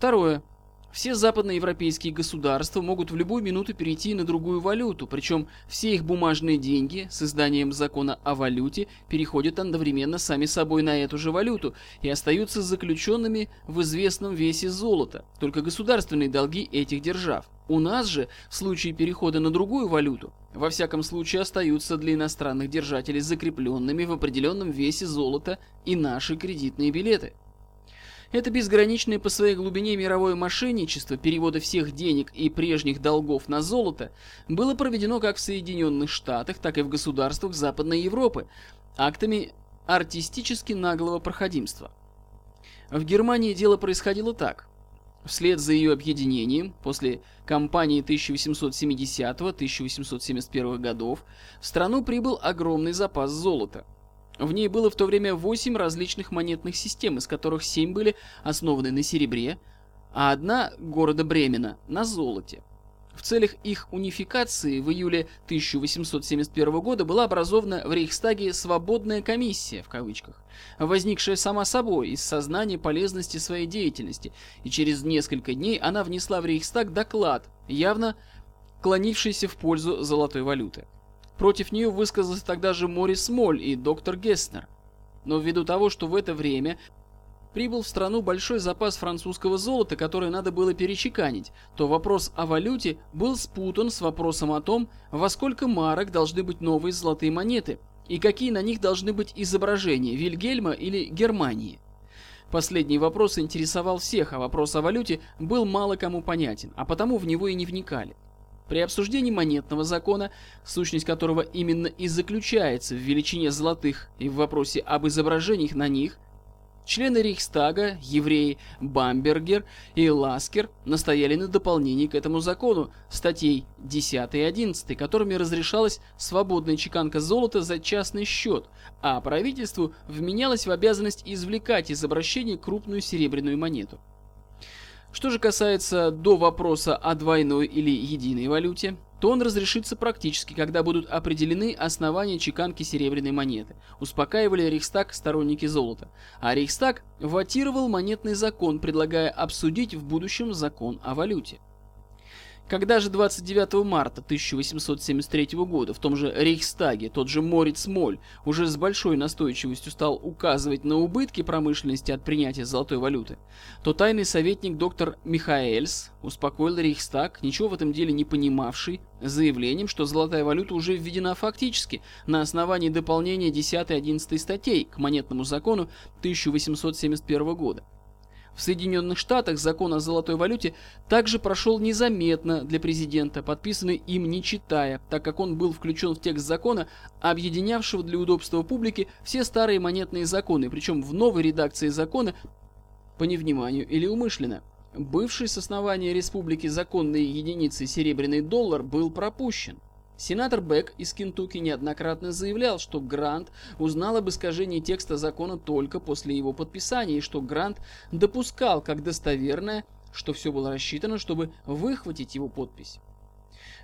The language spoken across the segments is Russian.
Второе. Все западноевропейские государства могут в любую минуту перейти на другую валюту, причем все их бумажные деньги с изданием закона о валюте переходят одновременно сами собой на эту же валюту и остаются заключенными в известном весе золота, только государственные долги этих держав. У нас же, в случае перехода на другую валюту, во всяком случае остаются для иностранных держателей закрепленными в определенном весе золота и наши кредитные билеты. Это безграничное по своей глубине мировое мошенничество перевода всех денег и прежних долгов на золото было проведено как в Соединенных Штатах, так и в государствах Западной Европы актами артистически наглого проходимства. В Германии дело происходило так. Вслед за ее объединением, после кампании 1870-1871 годов, в страну прибыл огромный запас золота – в ней было в то время 8 различных монетных систем, из которых 7 были основаны на серебре, а одна города Бремена на золоте. В целях их унификации в июле 1871 года была образована в Рейхстаге «свободная комиссия» в кавычках, возникшая сама собой из сознания полезности своей деятельности, и через несколько дней она внесла в Рейхстаг доклад, явно клонившийся в пользу золотой валюты. Против нее высказался тогда же Морис Моль и доктор Гесснер. Но ввиду того, что в это время прибыл в страну большой запас французского золота, которое надо было перечеканить, то вопрос о валюте был спутан с вопросом о том, во сколько марок должны быть новые золотые монеты и какие на них должны быть изображения Вильгельма или Германии. Последний вопрос интересовал всех, а вопрос о валюте был мало кому понятен, а потому в него и не вникали. При обсуждении монетного закона, сущность которого именно и заключается в величине золотых и в вопросе об изображениях на них, члены Рейхстага, евреи Бамбергер и Ласкер настояли на дополнении к этому закону статей 10 и 11, которыми разрешалась свободная чеканка золота за частный счет, а правительству вменялось в обязанность извлекать из обращения крупную серебряную монету. Что же касается до вопроса о двойной или единой валюте, то он разрешится практически, когда будут определены основания чеканки серебряной монеты. Успокаивали Рейхстаг сторонники золота. А Рейхстаг ватировал монетный закон, предлагая обсудить в будущем закон о валюте. Когда же 29 марта 1873 года в том же Рейхстаге тот же Мориц Моль уже с большой настойчивостью стал указывать на убытки промышленности от принятия золотой валюты, то тайный советник доктор Михаэльс успокоил Рейхстаг, ничего в этом деле не понимавший, заявлением, что золотая валюта уже введена фактически на основании дополнения 10 и 11 статей к монетному закону 1871 года. В Соединенных Штатах закон о золотой валюте также прошел незаметно для президента, подписанный им не читая, так как он был включен в текст закона, объединявшего для удобства публики все старые монетные законы, причем в новой редакции закона по невниманию или умышленно. Бывший с основания республики законной единицей серебряный доллар был пропущен. Сенатор Бек из Кентукки неоднократно заявлял, что Грант узнал об искажении текста закона только после его подписания, и что Грант допускал как достоверное, что все было рассчитано, чтобы выхватить его подпись.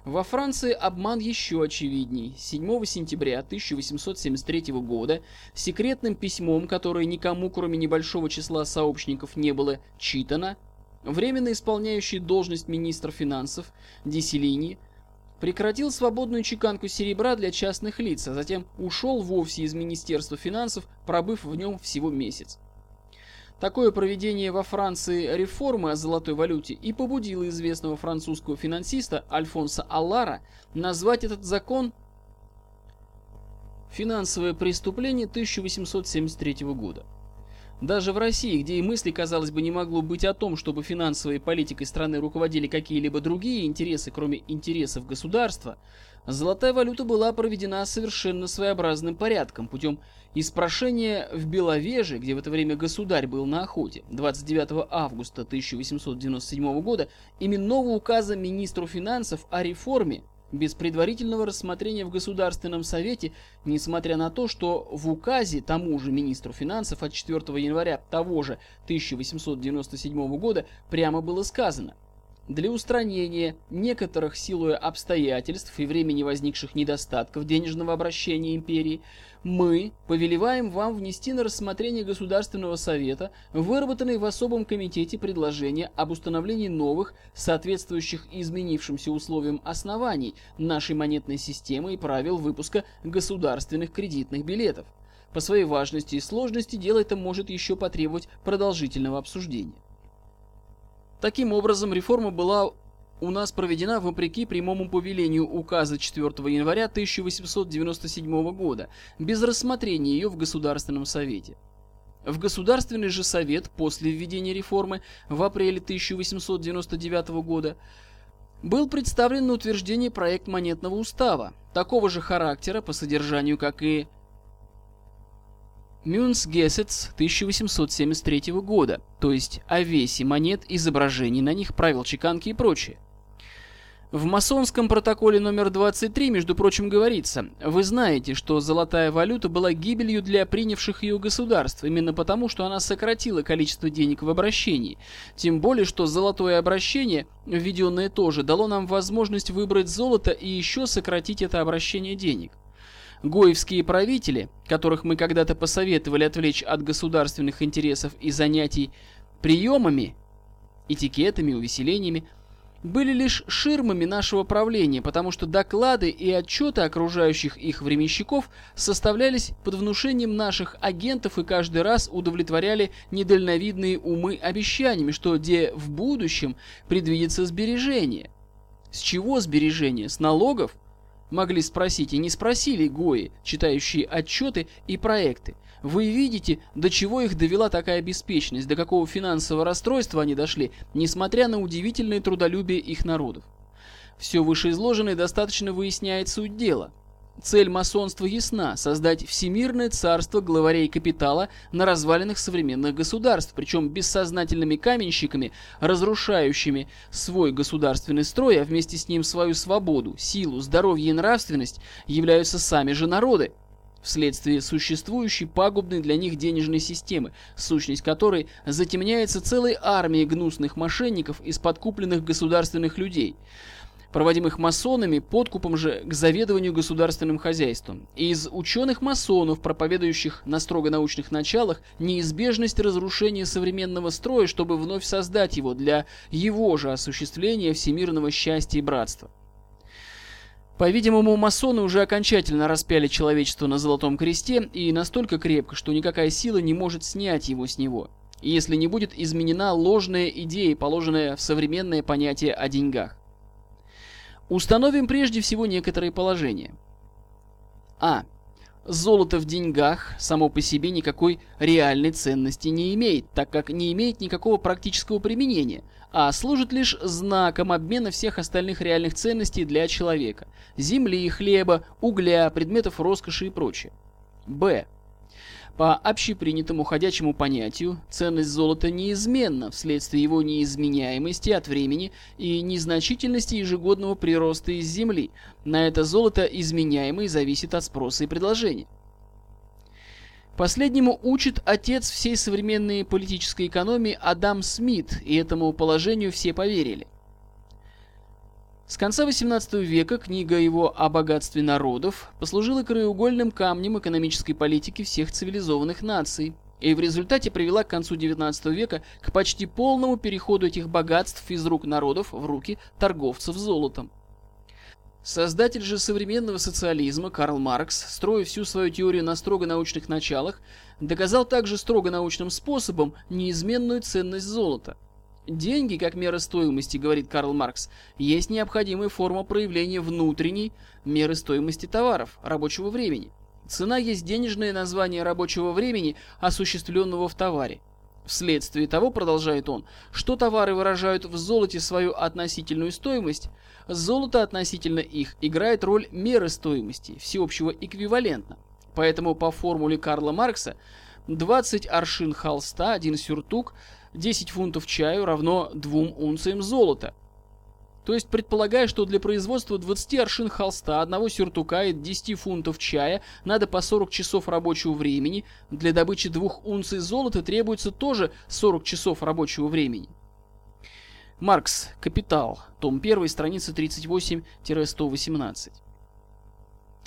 Во Франции обман еще очевидней. 7 сентября 1873 года секретным письмом, которое никому, кроме небольшого числа сообщников, не было читано, временно исполняющий должность министра финансов Диселини прекратил свободную чеканку серебра для частных лиц, а затем ушел вовсе из Министерства финансов, пробыв в нем всего месяц. Такое проведение во Франции реформы о золотой валюте и побудило известного французского финансиста Альфонса Аллара назвать этот закон «Финансовое преступление 1873 года». Даже в России, где и мысли, казалось бы, не могло быть о том, чтобы финансовой политикой страны руководили какие-либо другие интересы, кроме интересов государства, золотая валюта была проведена совершенно своеобразным порядком, путем испрошения в Беловеже, где в это время государь был на охоте, 29 августа 1897 года, именного указа министру финансов о реформе без предварительного рассмотрения в Государственном Совете, несмотря на то, что в указе тому же министру финансов от 4 января того же 1897 года прямо было сказано для устранения некоторых силой обстоятельств и времени возникших недостатков денежного обращения империи, мы повелеваем вам внести на рассмотрение Государственного Совета выработанные в особом комитете предложения об установлении новых, соответствующих изменившимся условиям оснований нашей монетной системы и правил выпуска государственных кредитных билетов. По своей важности и сложности дело это может еще потребовать продолжительного обсуждения. Таким образом, реформа была у нас проведена вопреки прямому повелению указа 4 января 1897 года, без рассмотрения ее в Государственном Совете. В Государственный же Совет после введения реформы в апреле 1899 года был представлен на утверждение проект монетного устава, такого же характера по содержанию, как и Мюнсгессец 1873 года, то есть о весе монет, изображений на них, правил чеканки и прочее. В масонском протоколе номер 23, между прочим, говорится, вы знаете, что золотая валюта была гибелью для принявших ее государств, именно потому, что она сократила количество денег в обращении. Тем более, что золотое обращение, введенное тоже, дало нам возможность выбрать золото и еще сократить это обращение денег. Гоевские правители, которых мы когда-то посоветовали отвлечь от государственных интересов и занятий приемами, этикетами, увеселениями, были лишь ширмами нашего правления, потому что доклады и отчеты окружающих их временщиков составлялись под внушением наших агентов и каждый раз удовлетворяли недальновидные умы обещаниями, что где в будущем предвидится сбережение. С чего сбережение? С налогов? Могли спросить и не спросили Гои, читающие отчеты и проекты. Вы видите, до чего их довела такая беспечность, до какого финансового расстройства они дошли, несмотря на удивительное трудолюбие их народов. Все вышеизложенное достаточно выясняет суть дела. Цель масонства ясна – создать всемирное царство главарей капитала на развалинах современных государств, причем бессознательными каменщиками, разрушающими свой государственный строй, а вместе с ним свою свободу, силу, здоровье и нравственность, являются сами же народы, вследствие существующей пагубной для них денежной системы, сущность которой затемняется целой армией гнусных мошенников из подкупленных государственных людей – проводимых масонами подкупом же к заведованию государственным хозяйством. И из ученых-масонов, проповедующих на строго научных началах, неизбежность разрушения современного строя, чтобы вновь создать его для его же осуществления всемирного счастья и братства. По-видимому, масоны уже окончательно распяли человечество на Золотом Кресте и настолько крепко, что никакая сила не может снять его с него, если не будет изменена ложная идея, положенная в современное понятие о деньгах. Установим прежде всего некоторые положения. А. Золото в деньгах само по себе никакой реальной ценности не имеет, так как не имеет никакого практического применения, а служит лишь знаком обмена всех остальных реальных ценностей для человека – земли, хлеба, угля, предметов роскоши и прочее. Б. По общепринятому ходячему понятию, ценность золота неизменна вследствие его неизменяемости от времени и незначительности ежегодного прироста из земли. На это золото изменяемый зависит от спроса и предложения. Последнему учит отец всей современной политической экономии Адам Смит, и этому положению все поверили. С конца XVIII века книга его о богатстве народов послужила краеугольным камнем экономической политики всех цивилизованных наций и в результате привела к концу XIX века к почти полному переходу этих богатств из рук народов в руки торговцев золотом. Создатель же современного социализма Карл Маркс, строя всю свою теорию на строго научных началах, доказал также строго научным способом неизменную ценность золота – Деньги, как мера стоимости, говорит Карл Маркс, есть необходимая форма проявления внутренней меры стоимости товаров, рабочего времени. Цена есть денежное название рабочего времени, осуществленного в товаре. Вследствие того, продолжает он, что товары выражают в золоте свою относительную стоимость, золото относительно их играет роль меры стоимости, всеобщего эквивалентно. Поэтому по формуле Карла Маркса 20 аршин холста, один сюртук – 10 фунтов чаю равно 2 унциям золота. То есть, предполагая, что для производства 20 аршин холста, одного сюртука и 10 фунтов чая надо по 40 часов рабочего времени, для добычи 2 унций золота требуется тоже 40 часов рабочего времени. Маркс. Капитал. Том 1, страница 38-118.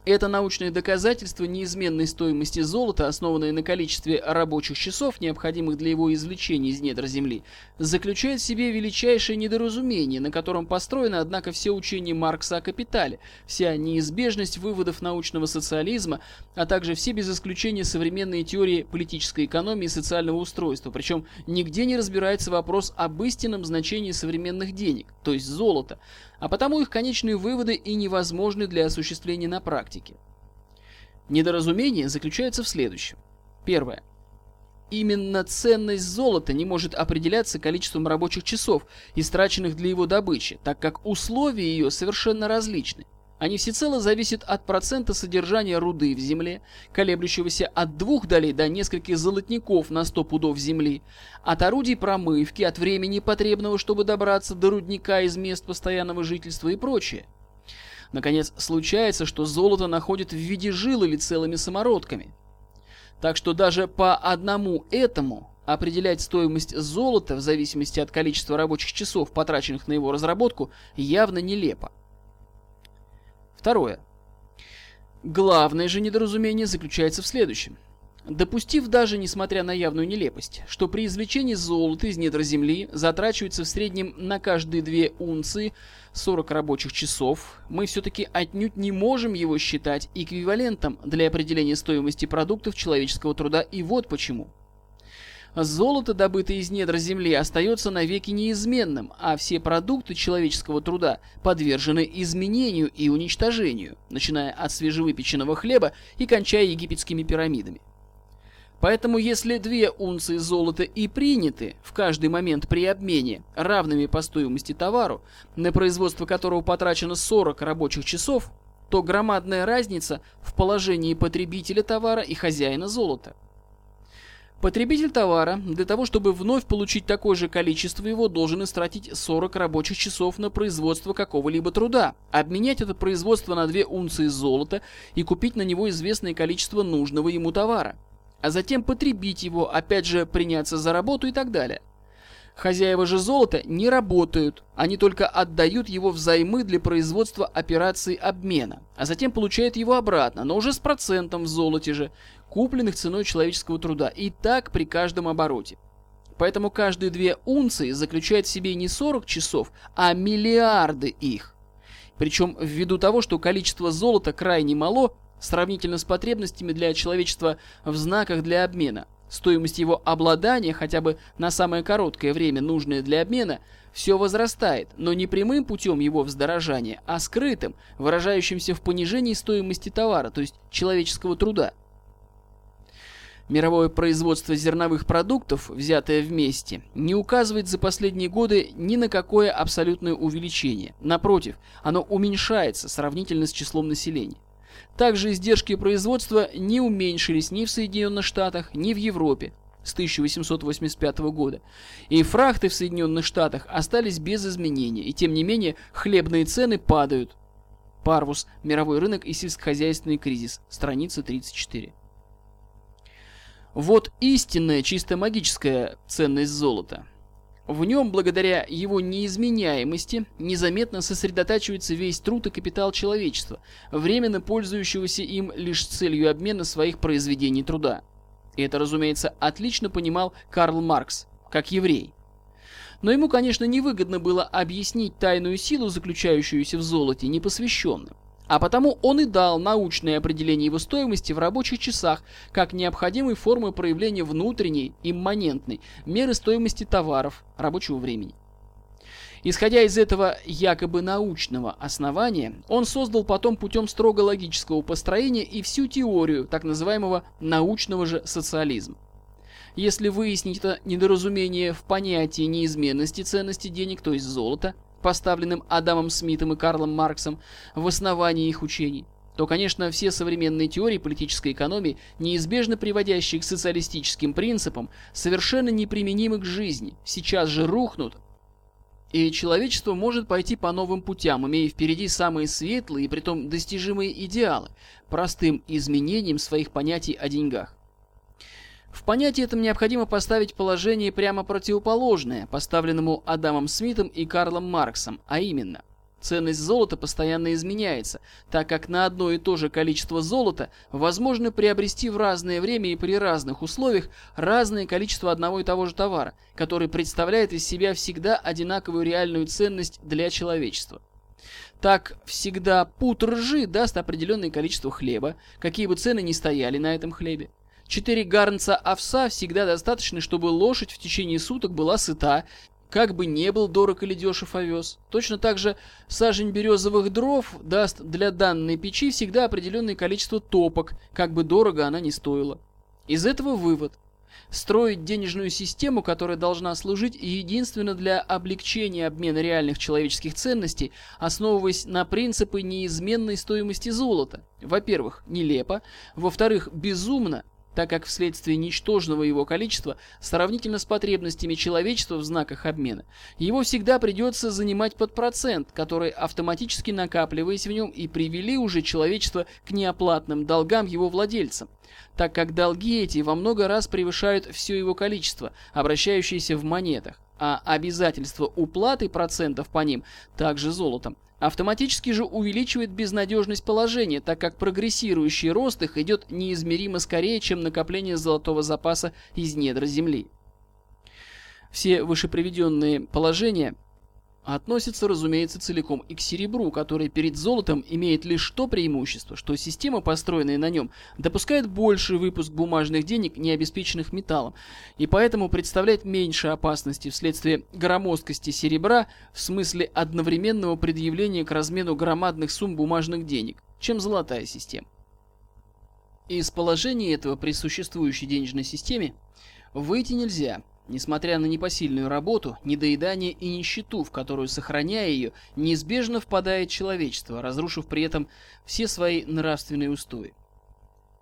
Это научное доказательство неизменной стоимости золота, основанное на количестве рабочих часов, необходимых для его извлечения из недр Земли, заключает в себе величайшее недоразумение, на котором построено, однако, все учение Маркса о капитале, вся неизбежность выводов научного социализма, а также все без исключения современные теории политической экономии и социального устройства. Причем нигде не разбирается вопрос об истинном значении современных денег, то есть золота, а потому их конечные выводы и невозможны для осуществления на практике. Недоразумение заключается в следующем. Первое. Именно ценность золота не может определяться количеством рабочих часов, истраченных для его добычи, так как условия ее совершенно различны. Они всецело зависят от процента содержания руды в земле, колеблющегося от двух долей до нескольких золотников на 100 пудов земли, от орудий промывки, от времени потребного, чтобы добраться до рудника из мест постоянного жительства и прочее. Наконец, случается, что золото находят в виде жил или целыми самородками. Так что даже по одному этому определять стоимость золота в зависимости от количества рабочих часов, потраченных на его разработку, явно нелепо. Второе. Главное же недоразумение заключается в следующем. Допустив даже, несмотря на явную нелепость, что при извлечении золота из недр земли затрачивается в среднем на каждые две унции 40 рабочих часов, мы все-таки отнюдь не можем его считать эквивалентом для определения стоимости продуктов человеческого труда, и вот почему. Золото, добытое из недр земли, остается навеки неизменным, а все продукты человеческого труда подвержены изменению и уничтожению, начиная от свежевыпеченного хлеба и кончая египетскими пирамидами. Поэтому если две унции золота и приняты в каждый момент при обмене равными по стоимости товару, на производство которого потрачено 40 рабочих часов, то громадная разница в положении потребителя товара и хозяина золота – Потребитель товара для того, чтобы вновь получить такое же количество его, должен истратить 40 рабочих часов на производство какого-либо труда, обменять это производство на 2 унции золота и купить на него известное количество нужного ему товара, а затем потребить его, опять же приняться за работу и так далее. Хозяева же золота не работают, они только отдают его взаймы для производства операции обмена, а затем получают его обратно, но уже с процентом в золоте же, купленных ценой человеческого труда, и так при каждом обороте. Поэтому каждые две унции заключают в себе не 40 часов, а миллиарды их. Причем ввиду того, что количество золота крайне мало, сравнительно с потребностями для человечества в знаках для обмена – Стоимость его обладания, хотя бы на самое короткое время нужное для обмена, все возрастает, но не прямым путем его вздорожания, а скрытым, выражающимся в понижении стоимости товара, то есть человеческого труда. Мировое производство зерновых продуктов, взятое вместе, не указывает за последние годы ни на какое абсолютное увеличение. Напротив, оно уменьшается сравнительно с числом населения. Также издержки производства не уменьшились ни в Соединенных Штатах, ни в Европе с 1885 года. И фрахты в Соединенных Штатах остались без изменений, и тем не менее хлебные цены падают. Парвус. Мировой рынок и сельскохозяйственный кризис. Страница 34. Вот истинная чисто магическая ценность золота. В нем, благодаря его неизменяемости, незаметно сосредотачивается весь труд и капитал человечества, временно пользующегося им лишь с целью обмена своих произведений труда. И это, разумеется, отлично понимал Карл Маркс, как еврей. Но ему, конечно, невыгодно было объяснить тайную силу, заключающуюся в золоте, непосвященным. А потому он и дал научное определение его стоимости в рабочих часах как необходимой формы проявления внутренней, имманентной, меры стоимости товаров рабочего времени. Исходя из этого якобы научного основания, он создал потом путем строго логического построения и всю теорию так называемого научного же социализма. Если выяснить это недоразумение в понятии неизменности ценности денег, то есть золота, поставленным Адамом Смитом и Карлом Марксом в основании их учений, то, конечно, все современные теории политической экономии, неизбежно приводящие к социалистическим принципам, совершенно неприменимы к жизни, сейчас же рухнут, и человечество может пойти по новым путям, имея впереди самые светлые и притом достижимые идеалы, простым изменением своих понятий о деньгах. В понятии этом необходимо поставить положение прямо противоположное, поставленному Адамом Смитом и Карлом Марксом, а именно Ценность золота постоянно изменяется, так как на одно и то же количество золота возможно приобрести в разное время и при разных условиях разное количество одного и того же товара, который представляет из себя всегда одинаковую реальную ценность для человечества. Так, всегда пут ржи даст определенное количество хлеба, какие бы цены ни стояли на этом хлебе. Четыре гарнца овса всегда достаточно, чтобы лошадь в течение суток была сыта как бы не был дорог или дешев овес. Точно так же сажень березовых дров даст для данной печи всегда определенное количество топок, как бы дорого она ни стоила. Из этого вывод. Строить денежную систему, которая должна служить единственно для облегчения обмена реальных человеческих ценностей, основываясь на принципы неизменной стоимости золота. Во-первых, нелепо. Во-вторых, безумно так как вследствие ничтожного его количества, сравнительно с потребностями человечества в знаках обмена, его всегда придется занимать под процент, который автоматически накапливаясь в нем и привели уже человечество к неоплатным долгам его владельцам, так как долги эти во много раз превышают все его количество, обращающееся в монетах, а обязательство уплаты процентов по ним также золотом Автоматически же увеличивает безнадежность положения, так как прогрессирующий рост их идет неизмеримо скорее, чем накопление золотого запаса из недр земли. Все вышеприведенные положения – относится, разумеется, целиком и к серебру, который перед золотом имеет лишь то преимущество, что система, построенная на нем, допускает больший выпуск бумажных денег, не обеспеченных металлом, и поэтому представляет меньше опасности вследствие громоздкости серебра в смысле одновременного предъявления к размену громадных сумм бумажных денег, чем золотая система. Из положения этого при существующей денежной системе выйти нельзя – Несмотря на непосильную работу, недоедание и нищету, в которую, сохраняя ее, неизбежно впадает человечество, разрушив при этом все свои нравственные устои.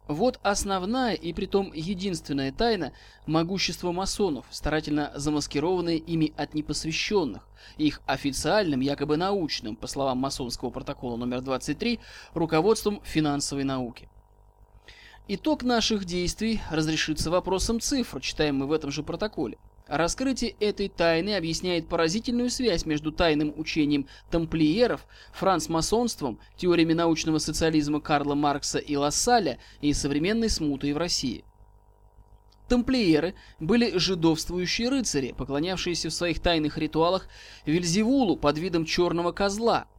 Вот основная и притом единственная тайна могущества масонов, старательно замаскированная ими от непосвященных, их официальным, якобы научным, по словам масонского протокола номер 23, руководством финансовой науки. Итог наших действий разрешится вопросом цифр, читаем мы в этом же протоколе. Раскрытие этой тайны объясняет поразительную связь между тайным учением тамплиеров, францмасонством, теориями научного социализма Карла Маркса и Лассаля и современной смутой в России. Тамплиеры были жидовствующие рыцари, поклонявшиеся в своих тайных ритуалах Вельзевулу под видом черного козла –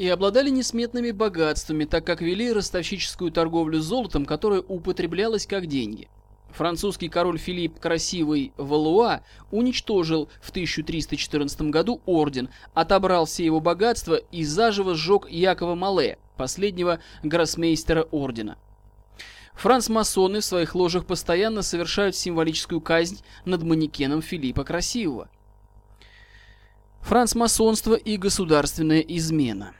и обладали несметными богатствами, так как вели ростовщическую торговлю золотом, которая употреблялась как деньги. Французский король Филипп Красивый Валуа уничтожил в 1314 году орден, отобрал все его богатства и заживо сжег Якова Мале, последнего гроссмейстера ордена. Францмасоны в своих ложах постоянно совершают символическую казнь над манекеном Филиппа Красивого. Францмасонство и государственная измена –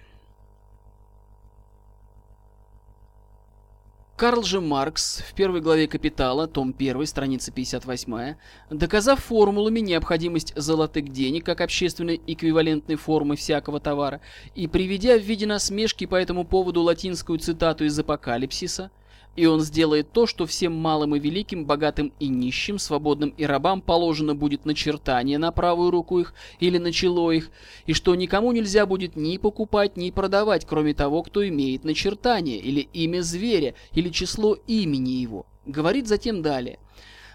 Карл же Маркс в первой главе «Капитала», том 1, страница 58, доказав формулами необходимость золотых денег как общественной эквивалентной формы всякого товара и приведя в виде насмешки по этому поводу латинскую цитату из Апокалипсиса, и он сделает то, что всем малым и великим, богатым и нищим, свободным и рабам положено будет начертание на правую руку их или на чело их, и что никому нельзя будет ни покупать, ни продавать, кроме того, кто имеет начертание, или имя зверя, или число имени его. Говорит затем далее.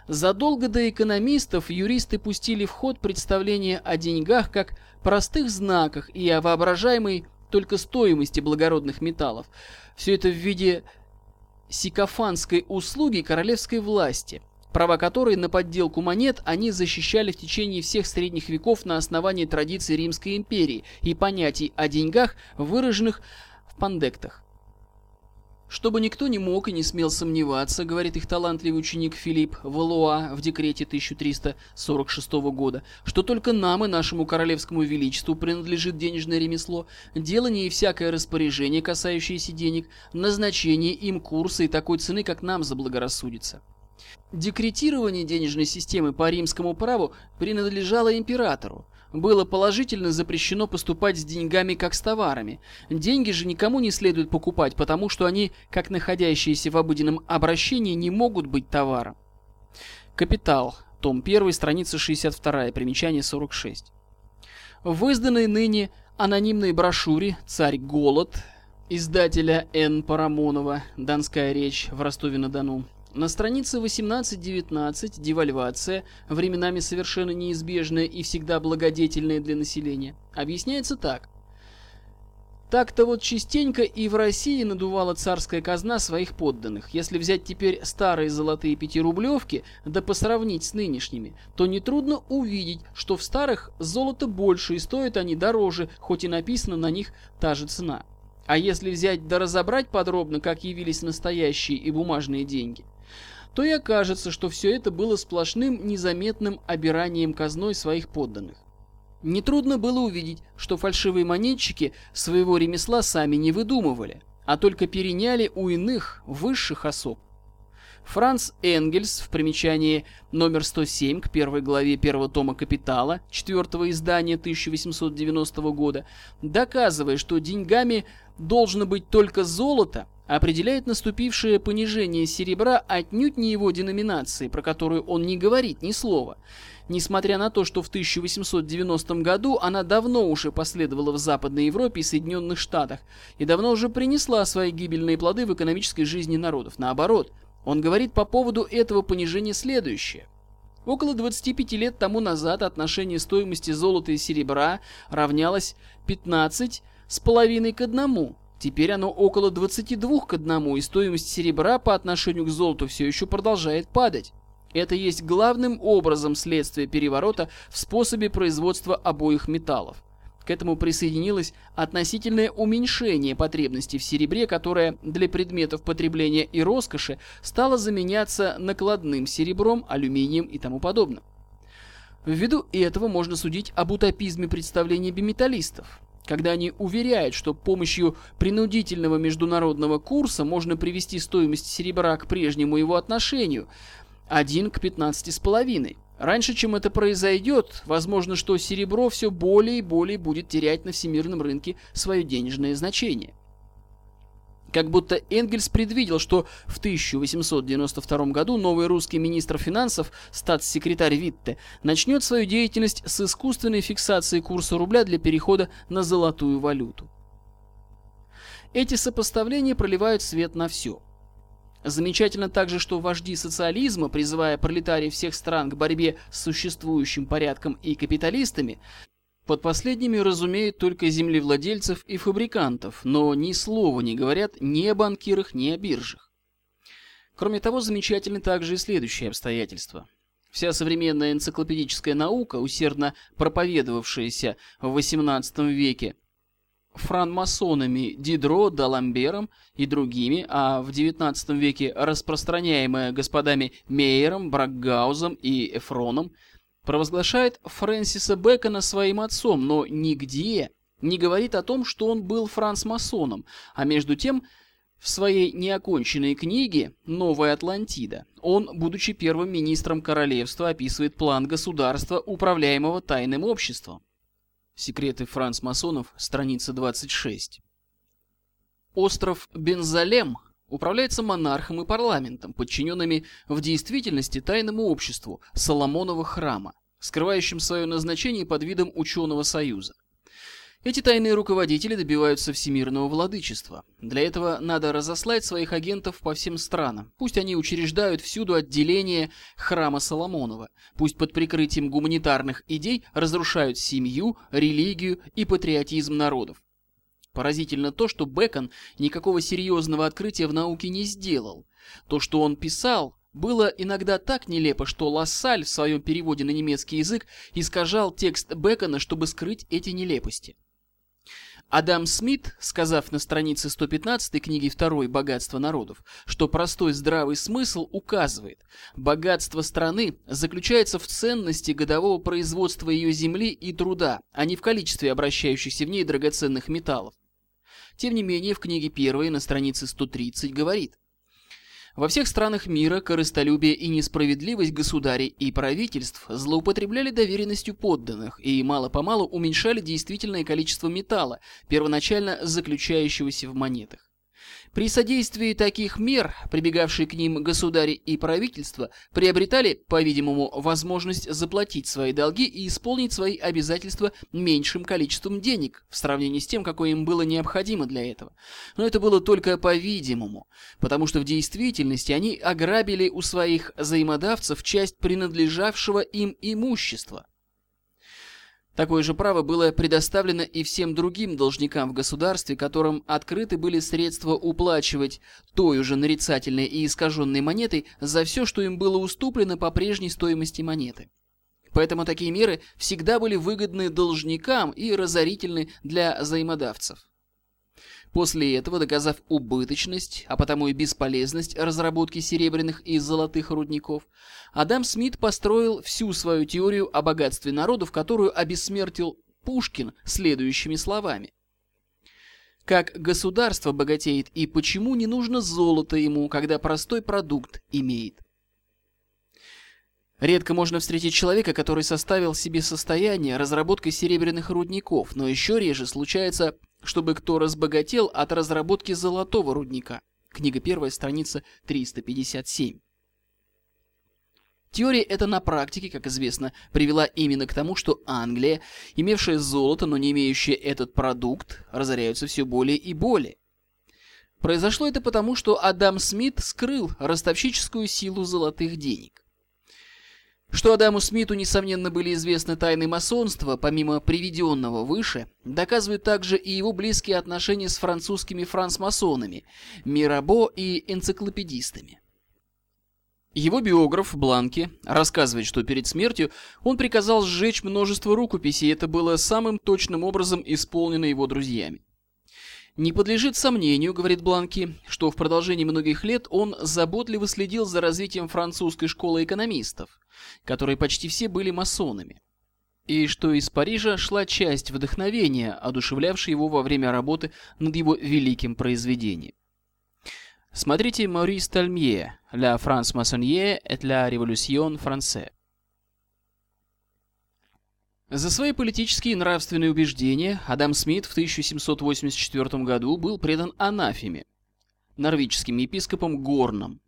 Задолго до экономистов юристы пустили в ход представление о деньгах как простых знаках и о воображаемой только стоимости благородных металлов. Все это в виде сикофанской услуги королевской власти, права которой на подделку монет они защищали в течение всех средних веков на основании традиций Римской империи и понятий о деньгах, выраженных в пандектах. Чтобы никто не мог и не смел сомневаться, говорит их талантливый ученик Филипп Валуа в декрете 1346 года, что только нам и нашему королевскому величеству принадлежит денежное ремесло, делание и всякое распоряжение, касающееся денег, назначение им курса и такой цены, как нам заблагорассудится. Декретирование денежной системы по римскому праву принадлежало императору. Было положительно запрещено поступать с деньгами как с товарами. Деньги же никому не следует покупать, потому что они, как находящиеся в обыденном обращении, не могут быть товаром. Капитал. Том 1, страница 62, примечание 46. В изданной ныне анонимной брошюре «Царь голод» издателя Н. Парамонова «Донская речь» в Ростове-на-Дону на странице 18-19 девальвация, временами совершенно неизбежная и всегда благодетельная для населения, объясняется так. Так-то вот частенько и в России надувала царская казна своих подданных. Если взять теперь старые золотые пятирублевки, да посравнить с нынешними, то нетрудно увидеть, что в старых золото больше и стоят они дороже, хоть и написано на них та же цена. А если взять да разобрать подробно, как явились настоящие и бумажные деньги, то и окажется, что все это было сплошным незаметным обиранием казной своих подданных. Нетрудно было увидеть, что фальшивые монетчики своего ремесла сами не выдумывали, а только переняли у иных, высших особ. Франц Энгельс в примечании номер 107 к первой главе первого тома «Капитала» четвертого издания 1890 года, доказывая, что деньгами должно быть только золото, определяет наступившее понижение серебра отнюдь не его деноминации, про которую он не говорит ни слова, несмотря на то, что в 1890 году она давно уже последовала в Западной Европе и Соединенных Штатах и давно уже принесла свои гибельные плоды в экономической жизни народов. Наоборот, он говорит по поводу этого понижения следующее. Около 25 лет тому назад отношение стоимости золота и серебра равнялось 15 с половиной к одному – Теперь оно около 22 к 1, и стоимость серебра по отношению к золоту все еще продолжает падать. Это есть главным образом следствие переворота в способе производства обоих металлов. К этому присоединилось относительное уменьшение потребностей в серебре, которое для предметов потребления и роскоши стало заменяться накладным серебром, алюминием и тому подобным. Ввиду этого можно судить об утопизме представления биметаллистов когда они уверяют, что помощью принудительного международного курса можно привести стоимость серебра к прежнему его отношению 1 к 15,5. Раньше, чем это произойдет, возможно, что серебро все более и более будет терять на всемирном рынке свое денежное значение. Как будто Энгельс предвидел, что в 1892 году новый русский министр финансов, статс-секретарь Витте, начнет свою деятельность с искусственной фиксации курса рубля для перехода на золотую валюту. Эти сопоставления проливают свет на все. Замечательно также, что вожди социализма, призывая пролетариев всех стран к борьбе с существующим порядком и капиталистами, под последними разумеют только землевладельцев и фабрикантов, но ни слова не говорят ни о банкирах, ни о биржах. Кроме того, замечательны также и следующие обстоятельства. Вся современная энциклопедическая наука, усердно проповедовавшаяся в XVIII веке франмасонами Дидро, Даламбером и другими, а в XIX веке распространяемая господами Мейером, Бракгаузом и Эфроном, провозглашает Фрэнсиса Бэкона своим отцом, но нигде не говорит о том, что он был францмасоном, а между тем в своей неоконченной книге «Новая Атлантида» он, будучи первым министром королевства, описывает план государства, управляемого тайным обществом. Секреты францмасонов, страница 26. Остров Бензалем управляется монархом и парламентом, подчиненными в действительности тайному обществу Соломонова храма, скрывающим свое назначение под видом ученого союза. Эти тайные руководители добиваются всемирного владычества. Для этого надо разослать своих агентов по всем странам. Пусть они учреждают всюду отделение храма Соломонова. Пусть под прикрытием гуманитарных идей разрушают семью, религию и патриотизм народов. Поразительно то, что Бэкон никакого серьезного открытия в науке не сделал. То, что он писал, было иногда так нелепо, что Лассаль в своем переводе на немецкий язык искажал текст Бэкона, чтобы скрыть эти нелепости. Адам Смит, сказав на странице 115 книги 2 «Богатство народов», что простой здравый смысл указывает, богатство страны заключается в ценности годового производства ее земли и труда, а не в количестве обращающихся в ней драгоценных металлов. Тем не менее, в книге первой на странице 130 говорит Во всех странах мира корыстолюбие и несправедливость государей и правительств злоупотребляли доверенностью подданных и мало-помалу уменьшали действительное количество металла, первоначально заключающегося в монетах. При содействии таких мер, прибегавшие к ним государи и правительства, приобретали, по-видимому, возможность заплатить свои долги и исполнить свои обязательства меньшим количеством денег в сравнении с тем, какое им было необходимо для этого. Но это было только по-видимому, потому что в действительности они ограбили у своих взаимодавцев часть принадлежавшего им имущества. Такое же право было предоставлено и всем другим должникам в государстве, которым открыты были средства уплачивать той уже нарицательной и искаженной монетой за все, что им было уступлено по прежней стоимости монеты. Поэтому такие меры всегда были выгодны должникам и разорительны для взаимодавцев. После этого, доказав убыточность, а потому и бесполезность разработки серебряных и золотых рудников, Адам Смит построил всю свою теорию о богатстве народов, которую обессмертил Пушкин следующими словами. Как государство богатеет и почему не нужно золото ему, когда простой продукт имеет. Редко можно встретить человека, который составил себе состояние разработкой серебряных рудников, но еще реже случается чтобы кто разбогател от разработки золотого рудника. Книга первая, страница 357. Теория эта на практике, как известно, привела именно к тому, что Англия, имевшая золото, но не имеющая этот продукт, разоряются все более и более. Произошло это потому, что Адам Смит скрыл ростовщическую силу золотых денег. Что Адаму Смиту, несомненно, были известны тайны масонства, помимо приведенного выше, доказывают также и его близкие отношения с французскими францмасонами, Мирабо и энциклопедистами. Его биограф Бланки рассказывает, что перед смертью он приказал сжечь множество рукописей, и это было самым точным образом исполнено его друзьями. Не подлежит сомнению, говорит Бланки, что в продолжении многих лет он заботливо следил за развитием французской школы экономистов, которые почти все были масонами, и что из Парижа шла часть вдохновения, одушевлявшей его во время работы над его великим произведением. Смотрите Морис Тальмье «La France maçonnière et la révolution française». За свои политические и нравственные убеждения Адам Смит в 1784 году был предан анафеме, норвическим епископом Горном.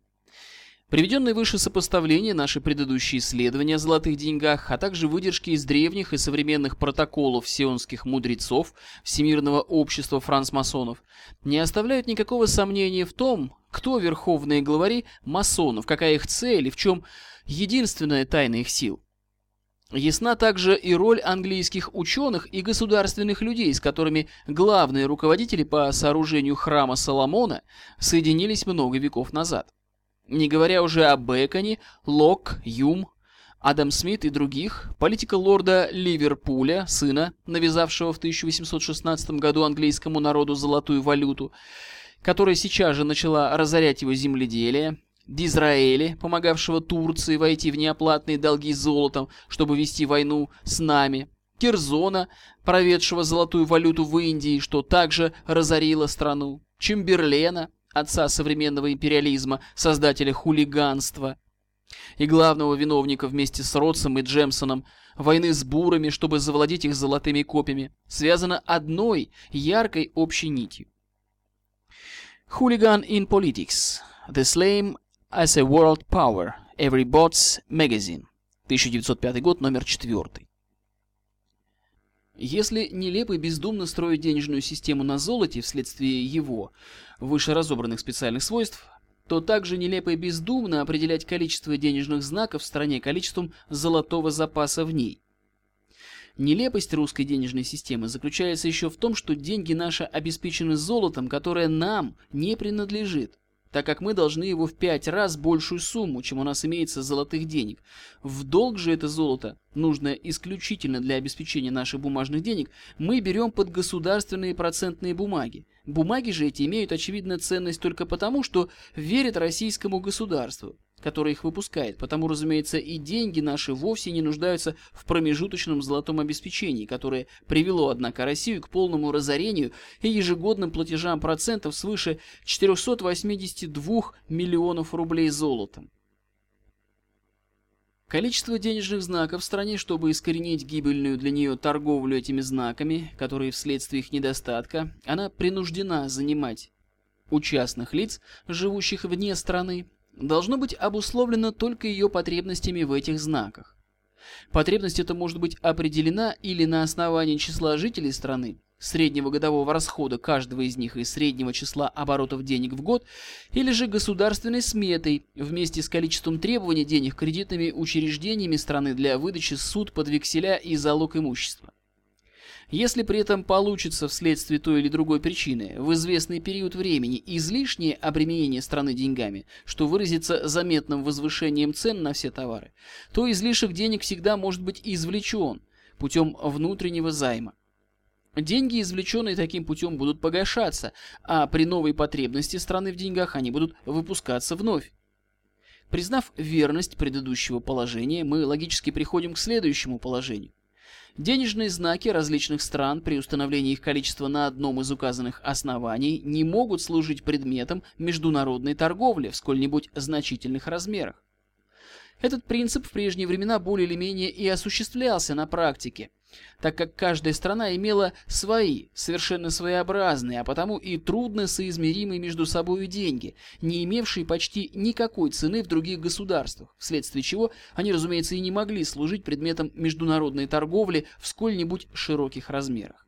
Приведенные выше сопоставления, наши предыдущие исследования о золотых деньгах, а также выдержки из древних и современных протоколов сионских мудрецов Всемирного общества францмасонов, не оставляют никакого сомнения в том, кто верховные главари масонов, какая их цель и в чем единственная тайна их сил. Ясна также и роль английских ученых и государственных людей, с которыми главные руководители по сооружению храма Соломона соединились много веков назад. Не говоря уже о Беконе, Лок, Юм, Адам Смит и других, политика лорда Ливерпуля, сына, навязавшего в 1816 году английскому народу золотую валюту, которая сейчас же начала разорять его земледелие, Дизраэли, помогавшего Турции войти в неоплатные долги золотом, чтобы вести войну с нами, Кирзона, проведшего золотую валюту в Индии, что также разорило страну, Чемберлена, отца современного империализма, создателя хулиганства, и главного виновника вместе с Ротсом и Джемсоном войны с бурами, чтобы завладеть их золотыми копьями, связано одной яркой общей нитью. Хулиган in Politics. The Slame as a World Power. Every Bots Magazine. 1905 год, номер 4. Если нелепо и бездумно строить денежную систему на золоте вследствие его выше разобранных специальных свойств, то также нелепо и бездумно определять количество денежных знаков в стране количеством золотого запаса в ней. Нелепость русской денежной системы заключается еще в том, что деньги наши обеспечены золотом, которое нам не принадлежит так как мы должны его в пять раз большую сумму, чем у нас имеется золотых денег. В долг же это золото, нужное исключительно для обеспечения наших бумажных денег, мы берем под государственные процентные бумаги. Бумаги же эти имеют очевидно ценность только потому, что верят российскому государству. Которое их выпускает, потому, разумеется, и деньги наши вовсе не нуждаются в промежуточном золотом обеспечении, которое привело, однако, Россию к полному разорению и ежегодным платежам процентов свыше 482 миллионов рублей золотом. Количество денежных знаков в стране, чтобы искоренить гибельную для нее торговлю этими знаками, которые вследствие их недостатка, она принуждена занимать у частных лиц, живущих вне страны, должно быть обусловлено только ее потребностями в этих знаках. Потребность эта может быть определена или на основании числа жителей страны, среднего годового расхода каждого из них и среднего числа оборотов денег в год, или же государственной сметой вместе с количеством требований денег кредитными учреждениями страны для выдачи суд под векселя и залог имущества. Если при этом получится вследствие той или другой причины в известный период времени излишнее обременение страны деньгами, что выразится заметным возвышением цен на все товары, то излишек денег всегда может быть извлечен путем внутреннего займа. Деньги, извлеченные таким путем, будут погашаться, а при новой потребности страны в деньгах они будут выпускаться вновь. Признав верность предыдущего положения, мы логически приходим к следующему положению. Денежные знаки различных стран при установлении их количества на одном из указанных оснований не могут служить предметом международной торговли в сколь-нибудь значительных размерах. Этот принцип в прежние времена более или менее и осуществлялся на практике, так как каждая страна имела свои, совершенно своеобразные, а потому и трудно соизмеримые между собой деньги, не имевшие почти никакой цены в других государствах, вследствие чего они, разумеется, и не могли служить предметом международной торговли в сколь-нибудь широких размерах.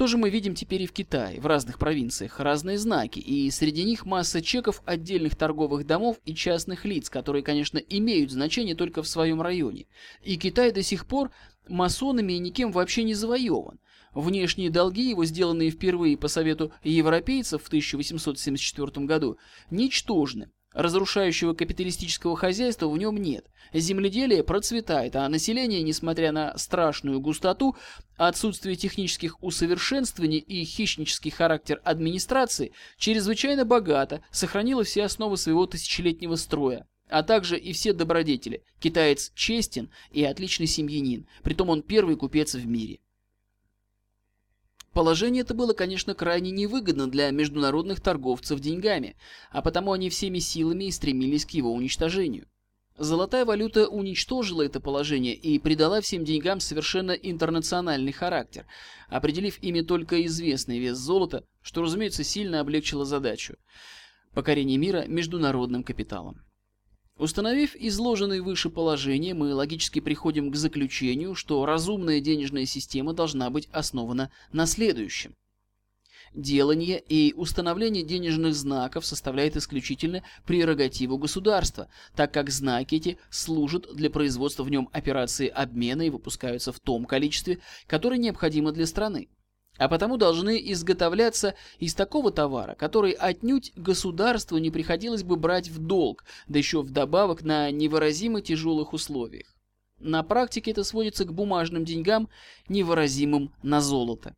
То же мы видим теперь и в Китае, в разных провинциях, разные знаки, и среди них масса чеков отдельных торговых домов и частных лиц, которые, конечно, имеют значение только в своем районе. И Китай до сих пор масонами и никем вообще не завоеван. Внешние долги его, сделанные впервые по совету европейцев в 1874 году, ничтожны. Разрушающего капиталистического хозяйства в нем нет. Земледелие процветает, а население, несмотря на страшную густоту, отсутствие технических усовершенствований и хищнический характер администрации, чрезвычайно богато, сохранило все основы своего тысячелетнего строя а также и все добродетели. Китаец честен и отличный семьянин, притом он первый купец в мире. Положение это было, конечно, крайне невыгодно для международных торговцев деньгами, а потому они всеми силами и стремились к его уничтожению. Золотая валюта уничтожила это положение и придала всем деньгам совершенно интернациональный характер, определив ими только известный вес золота, что, разумеется, сильно облегчило задачу покорения мира международным капиталом. Установив изложенные выше положения, мы логически приходим к заключению, что разумная денежная система должна быть основана на следующем. Делание и установление денежных знаков составляет исключительно прерогативу государства, так как знаки эти служат для производства в нем операции обмена и выпускаются в том количестве, которое необходимо для страны а потому должны изготовляться из такого товара, который отнюдь государству не приходилось бы брать в долг, да еще вдобавок на невыразимо тяжелых условиях. На практике это сводится к бумажным деньгам, невыразимым на золото.